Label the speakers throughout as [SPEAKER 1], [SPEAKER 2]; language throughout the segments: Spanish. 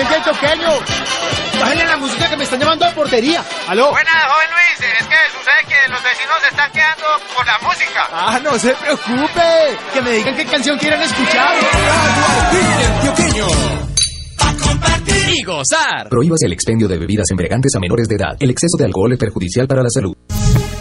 [SPEAKER 1] ¡Eh! ¡Pásame la botella choqueño! ¡Bájale la música que me están llamando a portería! ¡Aló!
[SPEAKER 2] Buenas, joven Luis. Es que sucede que los vecinos se están quedando por la música.
[SPEAKER 1] ¡Ah, no se preocupe! Que me digan qué canción quieren escuchar.
[SPEAKER 3] y gozar.
[SPEAKER 4] Prohíbas el expendio de bebidas embriagantes a menores de edad. El exceso de alcohol es perjudicial para la salud.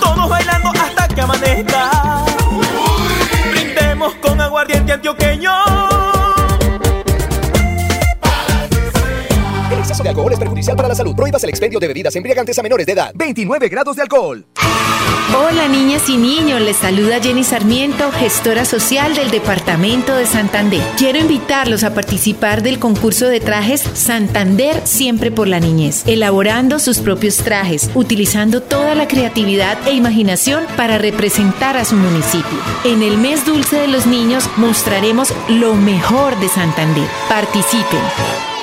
[SPEAKER 3] Todos bailando hasta que amanezca. Brindemos con aguardiente antioqueño.
[SPEAKER 5] Para la salud. Prohíbas el expendio de bebidas embriagantes a menores de edad. 29 grados de alcohol.
[SPEAKER 6] Hola niñas y niños, les saluda Jenny Sarmiento, gestora social del Departamento de Santander. Quiero invitarlos a participar del concurso de trajes Santander Siempre por la Niñez, elaborando sus propios trajes, utilizando toda la creatividad e imaginación para representar a su municipio. En el mes dulce de los niños mostraremos lo mejor de Santander. Participen.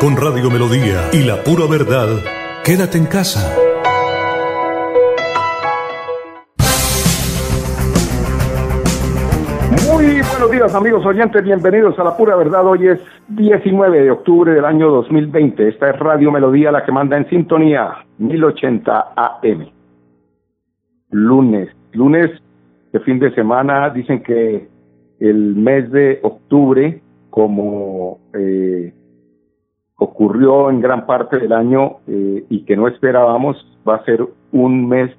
[SPEAKER 7] Con Radio Melodía y la pura verdad, quédate en casa.
[SPEAKER 8] Muy buenos días amigos oyentes, bienvenidos a la pura verdad. Hoy es 19 de octubre del año 2020. Esta es Radio Melodía, la que manda en sintonía 1080 AM. Lunes, lunes de fin de semana, dicen que el mes de octubre, como eh, ocurrió en gran parte del año eh, y que no esperábamos, va a ser un mes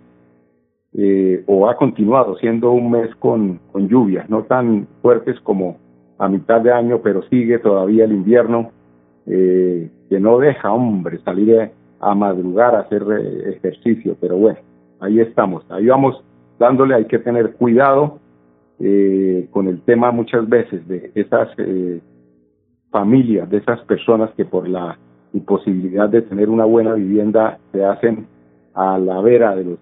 [SPEAKER 8] eh, o ha continuado siendo un mes con, con lluvias, no tan fuertes como a mitad de año, pero sigue todavía el invierno eh, que no deja, hombre, salir a, a madrugar a hacer eh, ejercicio, pero bueno, ahí estamos, ahí vamos dándole, hay que tener cuidado eh, con el tema muchas veces de esas eh, familias, de esas personas que por la imposibilidad de tener una buena vivienda se hacen a la vera de los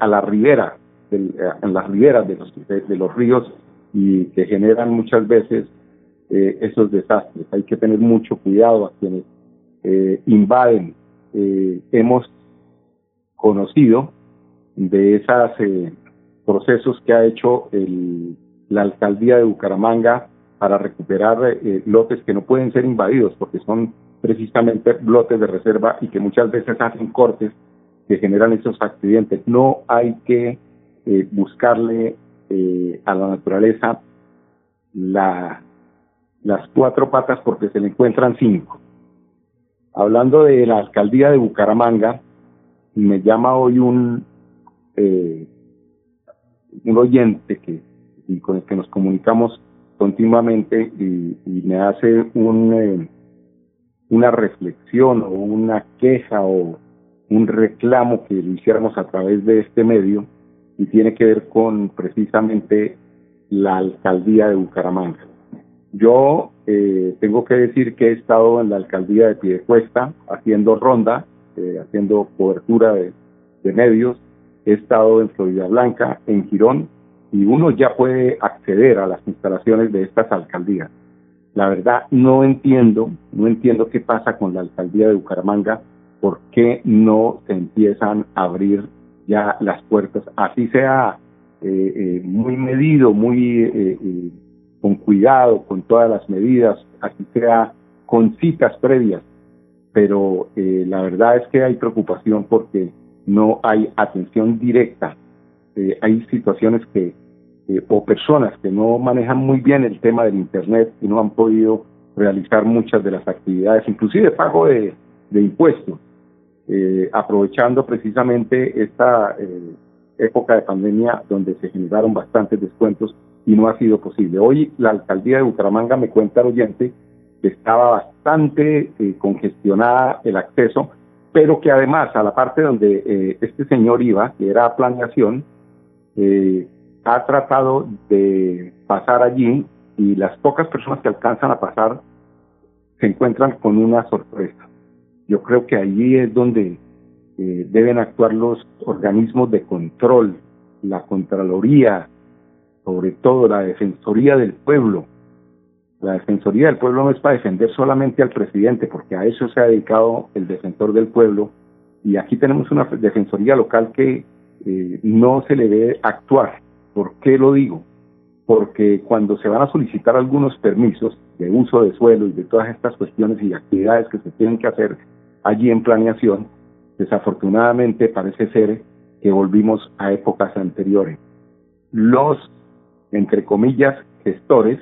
[SPEAKER 8] a la ribera del, en las riberas de los de, los ríos y que generan muchas veces eh, esos desastres. Hay que tener mucho cuidado a quienes eh, invaden. Eh, hemos conocido de esos eh, procesos que ha hecho el, la alcaldía de Bucaramanga para recuperar eh, lotes que no pueden ser invadidos porque son precisamente lotes de reserva y que muchas veces hacen cortes que generan esos accidentes. No hay que eh, buscarle eh, a la naturaleza la, las cuatro patas porque se le encuentran cinco. Hablando de la alcaldía de Bucaramanga, me llama hoy un, eh, un oyente que, con el que nos comunicamos continuamente y, y me hace un, eh, una reflexión o una queja o un reclamo que lo hiciéramos a través de este medio y tiene que ver con precisamente la alcaldía de Bucaramanga. Yo eh, tengo que decir que he estado en la alcaldía de Piedecuesta haciendo ronda, eh, haciendo cobertura de, de medios, he estado en Florida Blanca, en Girón, y uno ya puede acceder a las instalaciones de estas alcaldías. La verdad no entiendo, no entiendo qué pasa con la alcaldía de Bucaramanga, por qué no se empiezan a abrir ya las puertas, así sea eh, eh, muy medido, muy eh, eh, con cuidado, con todas las medidas, así sea con citas previas, pero eh, la verdad es que hay preocupación porque no hay atención directa, hay situaciones que eh, o personas que no manejan muy bien el tema del internet y no han podido realizar muchas de las actividades, inclusive pago de, impuestos, eh, aprovechando precisamente esta eh, época de pandemia donde se generaron bastantes descuentos y no ha sido posible. Hoy la alcaldía de Bucaramanga me cuenta el oyente que estaba bastante eh, congestionada el acceso, pero que además a la parte donde este señor iba, que era planeación, eh, ha tratado de pasar allí y las pocas personas que alcanzan a pasar se encuentran con una sorpresa. Yo creo que allí es donde eh, deben actuar los organismos de control, la Contraloría, sobre todo la Defensoría del Pueblo. La Defensoría del Pueblo no es para defender solamente al presidente, porque a eso se ha dedicado el defensor del pueblo. Y aquí tenemos una Defensoría local que eh, no se le debe actuar. ¿Por qué lo digo? Porque cuando se van a solicitar algunos permisos de uso de suelo y de todas estas cuestiones y actividades que se tienen que hacer allí en planeación, desafortunadamente parece ser que volvimos a épocas anteriores. Los, entre comillas, gestores,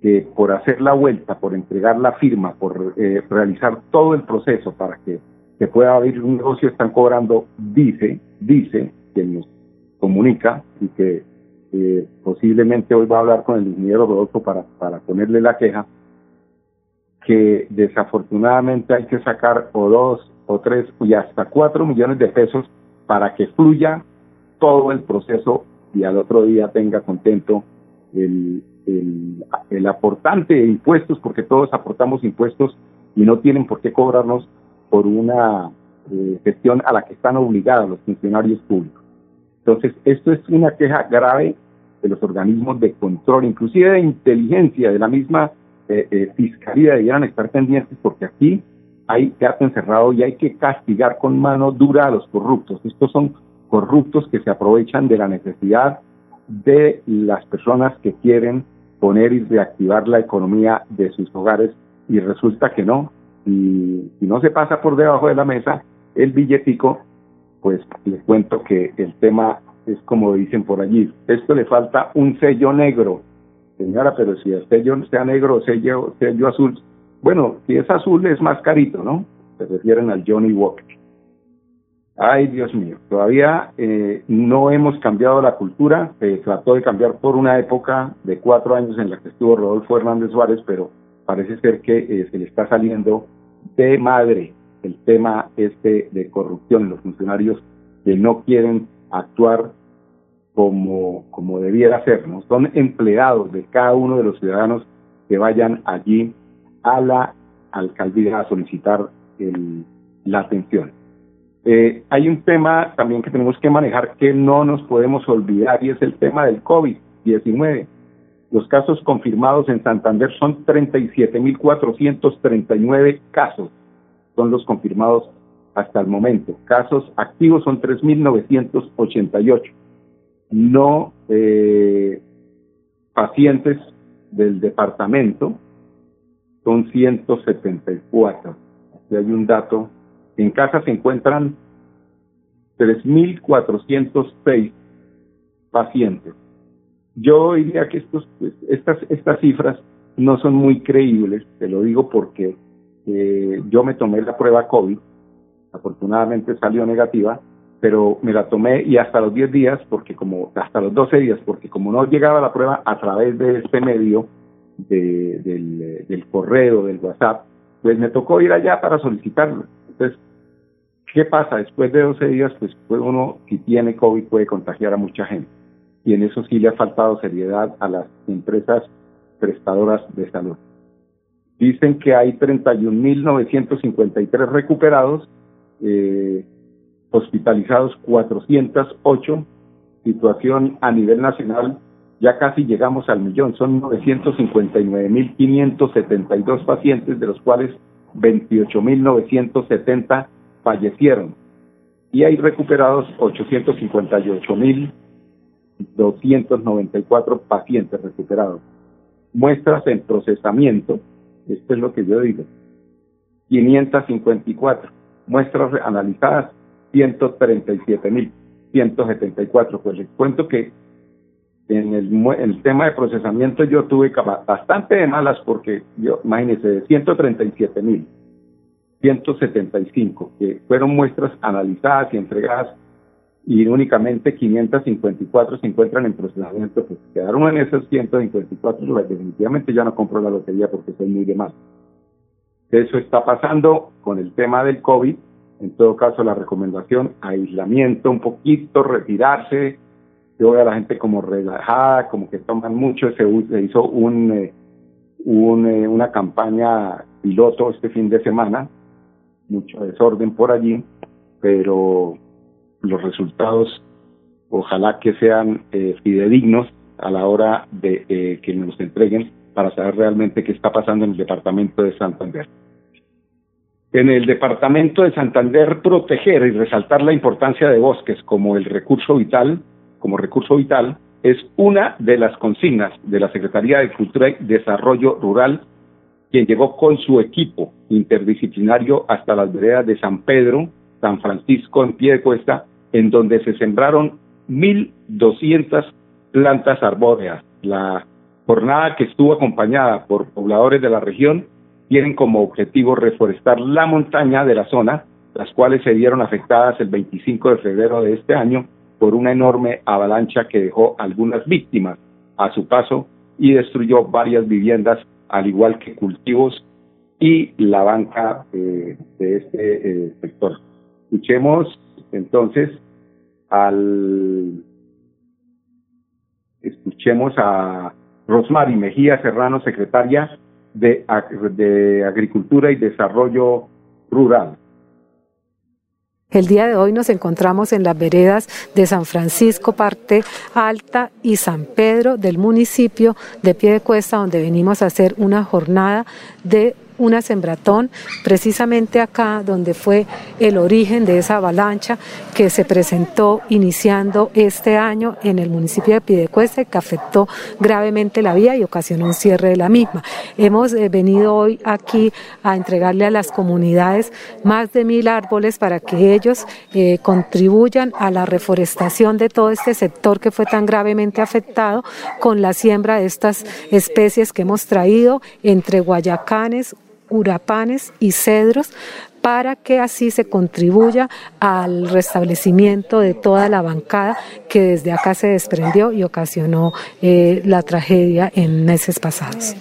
[SPEAKER 8] que por hacer la vuelta, por entregar la firma, por eh, realizar todo el proceso para que se pueda abrir un negocio, están cobrando, dice, dice, quien nos comunica y que eh, posiblemente hoy va a hablar con el ingeniero Rodolfo para, para ponerle la queja, que desafortunadamente hay que sacar o dos o tres y hasta cuatro millones de pesos para que fluya todo el proceso y al otro día tenga contento el, el, aportante de impuestos, porque todos aportamos impuestos y no tienen por qué cobrarnos por una eh, gestión a la que están obligados los funcionarios públicos. Entonces, esto es una queja grave de los organismos de control, inclusive de inteligencia, de la misma eh, eh, fiscalía, debieran estar pendientes porque aquí hay gato encerrado y hay que castigar con mano dura a los corruptos. Estos son corruptos que se aprovechan de la necesidad de las personas que quieren poner y reactivar la economía de sus hogares y resulta que no. Y si no se pasa por debajo de la mesa el billetico, pues les cuento que el tema es como dicen por allí. Esto le falta un sello negro. Señora, pero si el sello sea negro sello, sello azul, bueno, si es azul es más carito, ¿no? Se refieren al Johnny Walker. Ay, Dios mío, todavía eh, no hemos cambiado la cultura. Se trató de cambiar por una época de cuatro años en la que estuvo Rodolfo Hernández Suárez, pero parece ser que eh, se le está saliendo de madre el tema este de corrupción. Los funcionarios que no quieren actuar como, como debiera ser, ¿no? Son empleados de cada uno de los ciudadanos que vayan allí a la alcaldía a solicitar el, la atención. Eh, hay un tema también que tenemos que manejar que no nos podemos olvidar y es el tema del COVID-19. Los casos confirmados en Santander son 37.439 casos, son los confirmados hasta el momento. Casos activos son 3.988. No eh, pacientes del departamento son 174. Aquí hay un dato. En casa se encuentran 3.406 pacientes. Yo diría que estos, pues, estas, estas cifras no son muy creíbles, te lo digo porque eh, yo me tomé la prueba COVID, afortunadamente salió negativa, pero me la tomé y hasta los 10 días, porque como, hasta los 12 días, porque como no llegaba la prueba a través de este medio, de, del, correo, del WhatsApp, pues me tocó ir allá para solicitarlo. Entonces, ¿qué pasa? Después de 12 días, pues uno, si tiene COVID, puede contagiar a mucha gente. Y en eso sí le ha faltado seriedad a las empresas prestadoras de salud. Dicen que hay 31.953 recuperados, eh, hospitalizados 408, situación a nivel nacional ya casi llegamos al millón, son 959.572 pacientes, de los cuales 28.970 fallecieron. Y hay recuperados 858.294 pacientes recuperados. Muestras en procesamiento, esto es lo que yo digo, 554. Muestras analizadas, 137.174. Pues les cuento que en el, tema de procesamiento yo tuve bastante de malas porque yo, imagínense, de 137 mil, 175, que fueron muestras analizadas y entregadas y únicamente 554 se encuentran en procesamiento, pues quedaron en esos 154, pues, definitivamente ya no compro la lotería porque soy muy de mal. Eso está pasando con el tema del COVID, en todo caso la recomendación, aislamiento un poquito, retirarse, yo veo a la gente como relajada, como que toman mucho, se, se hizo un, eh, eh, una campaña piloto este fin de semana, mucho desorden por allí, pero los resultados ojalá que sean eh, fidedignos a la hora de que nos entreguen para saber realmente qué está pasando en el departamento de Santander. En el departamento de Santander, proteger y resaltar la importancia de bosques como el recurso vital como recurso vital es una de las consignas de la Secretaría de Cultura y Desarrollo Rural, quien llegó con su equipo interdisciplinario hasta las veredas de San Pedro, San Francisco en pie de cuesta, en donde se sembraron 1.200 plantas arbóreas. La jornada que estuvo acompañada por pobladores de la región tienen como objetivo reforestar la montaña de la zona, las cuales se vieron afectadas el 25 de febrero de este año por una enorme avalancha que dejó algunas víctimas a su paso y destruyó varias viviendas, al igual que cultivos y la banca eh, de este eh, sector. Escuchemos entonces al escuchemos a Rosmary Mejía Serrano, secretaria de, de Agricultura y Desarrollo Rural.
[SPEAKER 9] El día de hoy nos encontramos en las veredas de San Francisco, parte alta, y San Pedro del municipio de Piedecuesta, donde venimos a hacer una jornada de una sembratón, precisamente acá donde fue el origen de esa avalancha que se presentó iniciando este año en el municipio de Pidecuesta que afectó gravemente la vía y ocasionó un cierre de la misma. Hemos eh, venido hoy aquí a entregarle a las comunidades más de mil árboles para que ellos eh, contribuyan a la reforestación de todo este sector que fue tan gravemente afectado con la siembra de estas especies que hemos traído entre guayacanes, urapanes y cedros para que así se contribuya al restablecimiento de toda la bancada que desde acá se desprendió y ocasionó eh, la tragedia en meses pasados.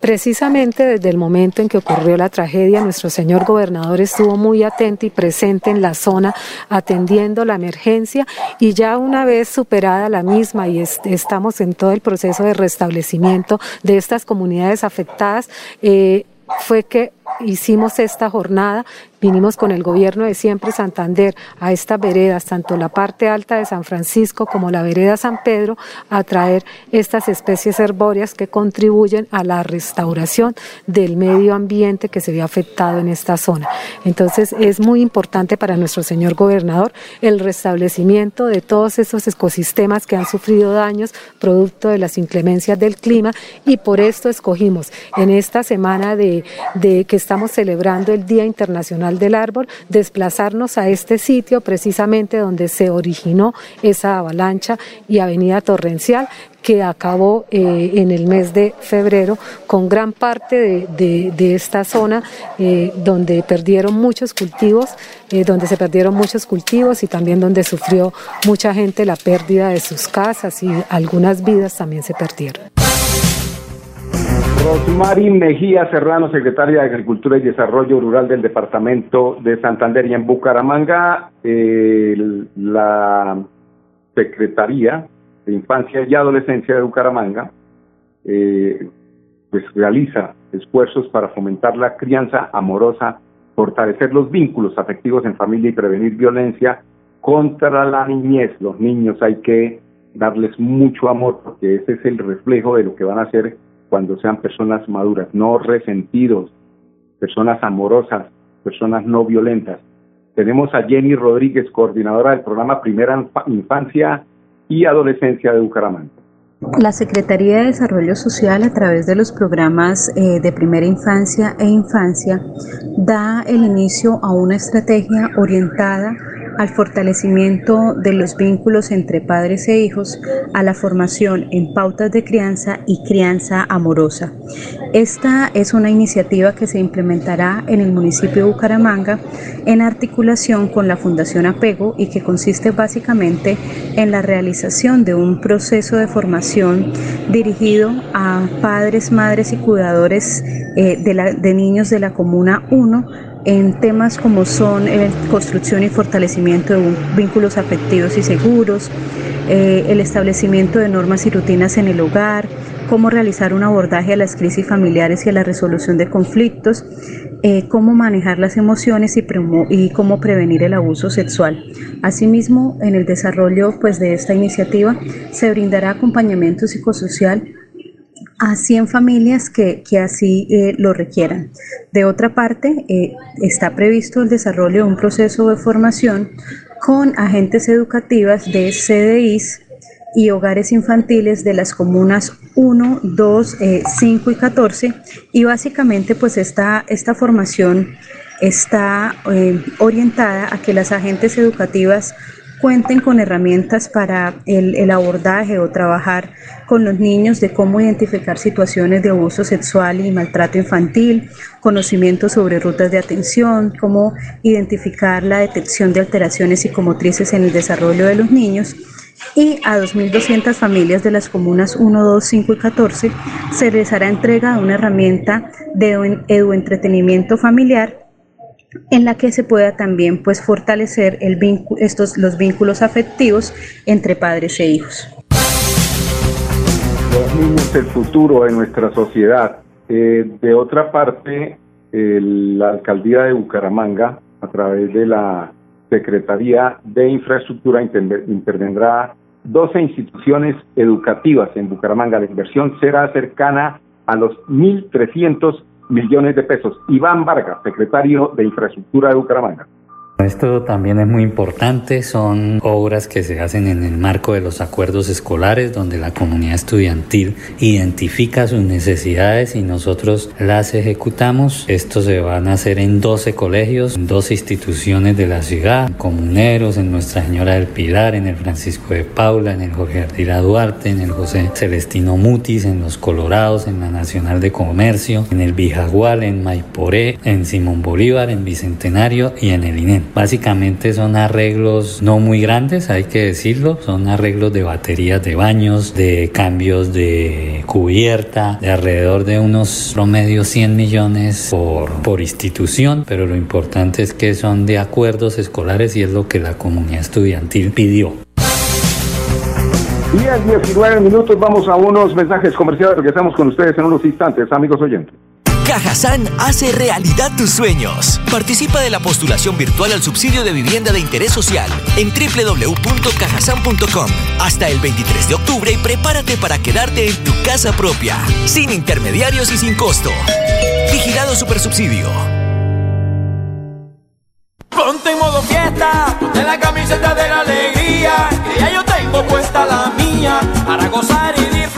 [SPEAKER 9] Precisamente desde el momento en que ocurrió la tragedia, nuestro señor gobernador estuvo muy atento y presente en la zona atendiendo la emergencia y ya una vez superada la misma y estamos en todo el proceso de restablecimiento de estas comunidades afectadas, eh, fue que hicimos esta jornada, vinimos con el gobierno de siempre Santander a estas veredas, tanto la parte alta de San Francisco como la vereda San Pedro, a traer estas especies herbóreas que contribuyen a la restauración del medio ambiente que se ve afectado en esta zona. Entonces es muy importante para nuestro señor gobernador el restablecimiento de todos esos ecosistemas que han sufrido daños producto de las inclemencias del clima y por esto escogimos en esta semana de, que estamos celebrando el Día Internacional del Árbol, desplazarnos a este sitio precisamente donde se originó esa avalancha y avenida torrencial que acabó eh, en el mes de febrero con gran parte de, esta zona eh, donde perdieron muchos cultivos, eh, donde se perdieron muchos cultivos y también donde sufrió mucha gente la pérdida de sus casas y algunas vidas también se perdieron.
[SPEAKER 8] Rosmary Mejía Serrano, secretaria de Agricultura y Desarrollo Rural del Departamento de Santander y en Bucaramanga, la Secretaría de Infancia y Adolescencia de Bucaramanga eh, pues realiza esfuerzos para fomentar la crianza amorosa, fortalecer los vínculos afectivos en familia y prevenir violencia contra la niñez. Los niños hay que darles mucho amor porque ese es el reflejo de lo que van a ser cuando sean personas maduras, no resentidos, personas amorosas, personas no violentas. Tenemos a Jenny Rodríguez, coordinadora del programa Primera Infancia y Adolescencia de Bucaramanga.
[SPEAKER 10] La Secretaría de Desarrollo Social a través de los programas eh, de primera infancia e infancia da el inicio a una estrategia orientada al fortalecimiento de los vínculos entre padres e hijos, a la formación en pautas de crianza y crianza amorosa. Esta es una iniciativa que se implementará en el municipio de Bucaramanga en articulación con la Fundación Apego y que consiste básicamente en la realización de un proceso de formación dirigido a padres, madres y cuidadores eh, de, de niños de la Comuna 1 en temas como son eh, construcción y fortalecimiento de vínculos afectivos y seguros, eh, el establecimiento de normas y rutinas en el hogar, cómo realizar un abordaje a las crisis familiares y a la resolución de conflictos, eh, cómo manejar las emociones y, y, cómo prevenir el abuso sexual. Asimismo, en el desarrollo pues, de esta iniciativa se brindará acompañamiento psicosocial a 100 familias que, que así eh, lo requieran. De otra parte, eh, está previsto el desarrollo de un proceso de formación con agentes educativas de CDIs y hogares infantiles de las comunas 1, 2, 5 y 14 y básicamente pues esta, esta formación está eh, orientada a que las agentes educativas cuenten con herramientas para el, el, abordaje o trabajar con los niños de cómo identificar situaciones de abuso sexual y maltrato infantil, conocimiento sobre rutas de atención, cómo identificar la detección de alteraciones psicomotrices en el desarrollo de los niños y a 2.200 familias de las comunas 1, 2, 5 y 14 se les hará entrega de una herramienta de eduentretenimiento familiar en la que se pueda también pues fortalecer estos los vínculos afectivos entre padres e hijos.
[SPEAKER 8] Los niños el futuro de nuestra sociedad. Eh, de otra parte, el, la alcaldía de Bucaramanga, a través de la Secretaría de Infraestructura, intervendrá 12 instituciones educativas en Bucaramanga. La inversión será cercana a los 1.300 millones de pesos. Iván Vargas, secretario de Infraestructura de Bucaramanga.
[SPEAKER 11] Esto también es muy importante, son obras que se hacen en el marco de los acuerdos escolares donde la comunidad estudiantil identifica sus necesidades y nosotros las ejecutamos. Esto se van a hacer en 12 colegios, en 12 instituciones de la ciudad, comuneros, en Nuestra Señora del Pilar, en el Francisco de Paula, en el Jorge Ardila Duarte, en el José Celestino Mutis, en Los Colorados, en la Nacional de Comercio, en el Bijagual, en Maiporé, en Simón Bolívar, en Bicentenario y en el INEM. Básicamente son arreglos no muy grandes, hay que decirlo, son arreglos de baterías de baños, de cambios de cubierta, de alrededor de unos promedio 100 millones por, por institución, pero lo importante es que son de acuerdos escolares y es lo que la comunidad estudiantil pidió.
[SPEAKER 8] Y a 19 minutos vamos a unos mensajes comerciales, regresamos con ustedes en unos instantes, amigos oyentes.
[SPEAKER 12] Cajazán hace realidad tus sueños. Participa de la postulación virtual al subsidio de vivienda de interés social en www.cajasan.com hasta el 23 de octubre y prepárate para quedarte en tu casa propia, sin intermediarios y sin costo. Vigilado Supersubsidio.
[SPEAKER 13] Ponte en modo fiesta, ponte la camiseta de la alegría, que ya yo tengo puesta la mía, para gozar y disfrutar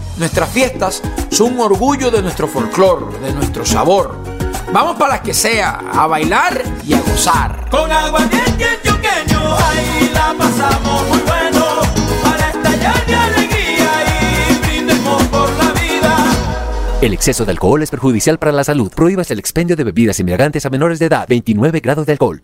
[SPEAKER 1] nuestras fiestas son un orgullo de nuestro folclor, de nuestro sabor. Vamos para las que sea, a bailar y a gozar.
[SPEAKER 13] Con agua antioqueño, ahí la pasamos muy bueno, para estallar de alegría y brindemos por la vida.
[SPEAKER 14] El exceso de alcohol es perjudicial para la salud. Prohíbas el expendio de bebidas embriagantes a menores de edad. 29 grados de alcohol.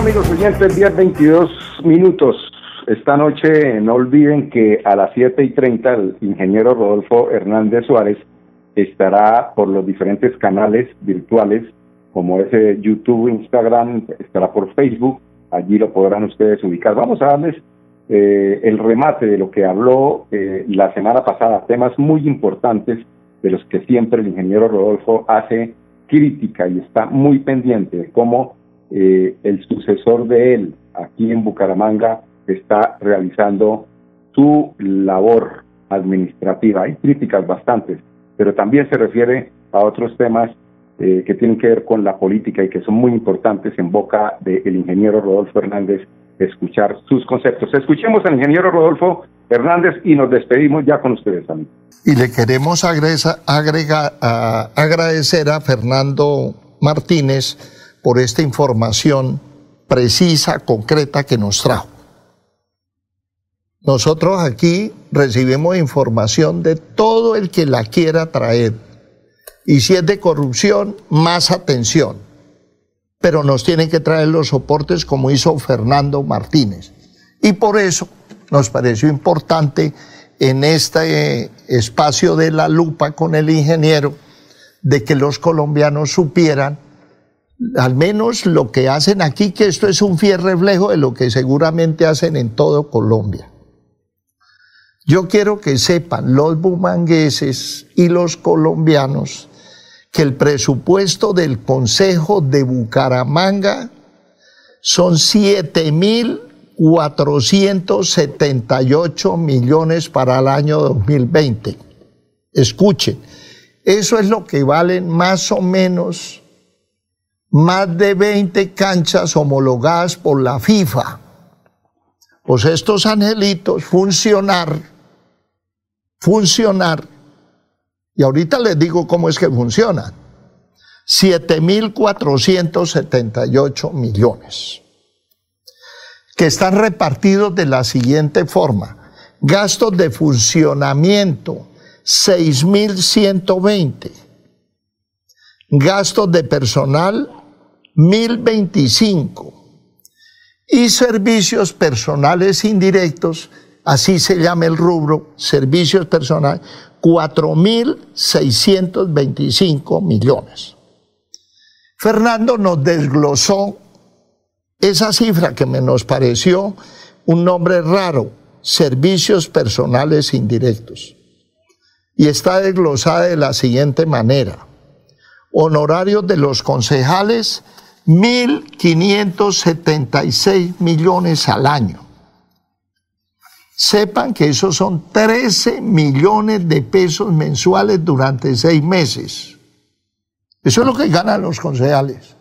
[SPEAKER 8] Amigos oyentes, 10, 22 minutos. Esta noche no olviden que a las 7 y 30 el ingeniero Rodolfo Hernández Suárez estará por los diferentes canales virtuales, como es eh, YouTube, Instagram, estará por Facebook, allí lo podrán ustedes ubicar. Vamos a darles eh, el remate de lo que habló eh, la semana pasada, temas muy importantes de los que siempre el ingeniero Rodolfo hace crítica y está muy pendiente de cómo eh, el sucesor de él aquí en Bucaramanga está realizando su labor administrativa. Hay críticas bastantes, pero también se refiere a otros temas eh, que tienen que ver con la política y que son muy importantes en boca del ingeniero Rodolfo Hernández escuchar sus conceptos. Escuchemos al ingeniero Rodolfo Hernández y nos despedimos ya con ustedes amigos.
[SPEAKER 15] Y le queremos agresa- agrega- agradecer a Fernando Martínez por esta información precisa, concreta que nos trajo. Nosotros aquí recibimos información de todo el que la quiera traer. Y si es de corrupción, más atención. Pero nos tienen que traer los soportes como hizo Fernando Martínez. Y por eso nos pareció importante en este eh, espacio de la lupa con el ingeniero de que los colombianos supieran al menos lo que hacen aquí, que esto es un fiel reflejo de lo que seguramente hacen en todo Colombia. Yo quiero que sepan los bumangueses y los colombianos que el presupuesto del Consejo de Bucaramanga son 7.478 millones para el año 2020. Escuchen, eso es lo que valen más o menos más de 20 canchas homologadas por la FIFA. Pues estos angelitos funcionar, funcionar, y ahorita les digo cómo es que funcionan, 7.478 millones, que están repartidos de la siguiente forma. Gastos de funcionamiento, 6.120. Gastos de personal, 1.025. Y servicios personales indirectos, así se llama el rubro, servicios personales, 4.625 millones. Fernando nos desglosó esa cifra que me nos pareció un nombre raro, servicios personales indirectos. Y está desglosada de la siguiente manera. Honorarios de los concejales, 1.576 millones al año. Sepan que esos son 13 millones de pesos mensuales durante seis meses. Eso es lo que ganan los concejales.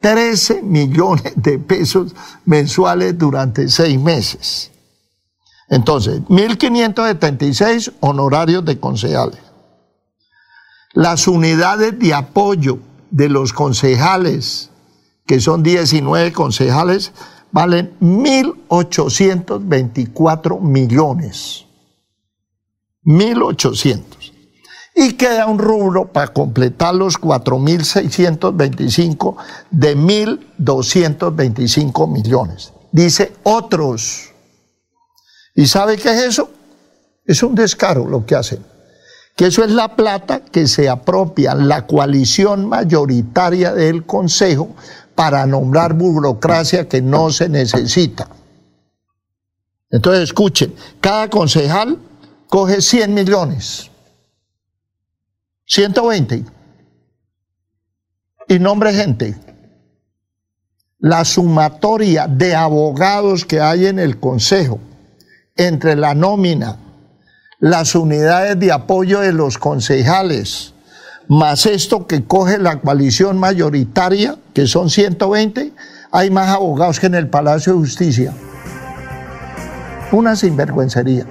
[SPEAKER 15] 13 millones de pesos mensuales durante seis meses. Entonces, 1.576 honorarios de concejales. Las unidades de apoyo de los concejales, que son 19 concejales, valen 1.824 millones. 1.800. Y queda un rubro para completar los 4.625 de 1.225 millones. Dice otros. ¿Y sabe qué es eso? Es un descaro lo que hacen. Que eso es la plata que se apropia la coalición mayoritaria del Consejo para nombrar burocracia que no se necesita. Entonces escuchen, cada concejal coge 100 millones, 120, y nombre gente. La sumatoria de abogados que hay en el Consejo entre la nómina, las unidades de apoyo de los concejales, más esto que coge la coalición mayoritaria, que son 120, hay más abogados que en el Palacio de Justicia. Una sinvergüencería.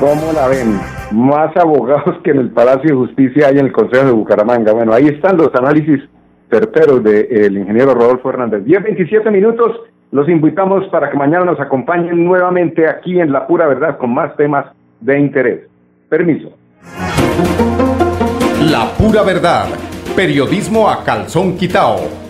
[SPEAKER 8] ¿Cómo la ven? Más abogados que en el Palacio de Justicia hay en el Consejo de Bucaramanga. Bueno, ahí están los análisis certeros del ingeniero Rodolfo Hernández. 10, 27 minutos. Los invitamos para que mañana nos acompañen nuevamente aquí en La Pura Verdad con más temas de interés. Permiso.
[SPEAKER 16] La Pura Verdad. Periodismo a calzón quitao.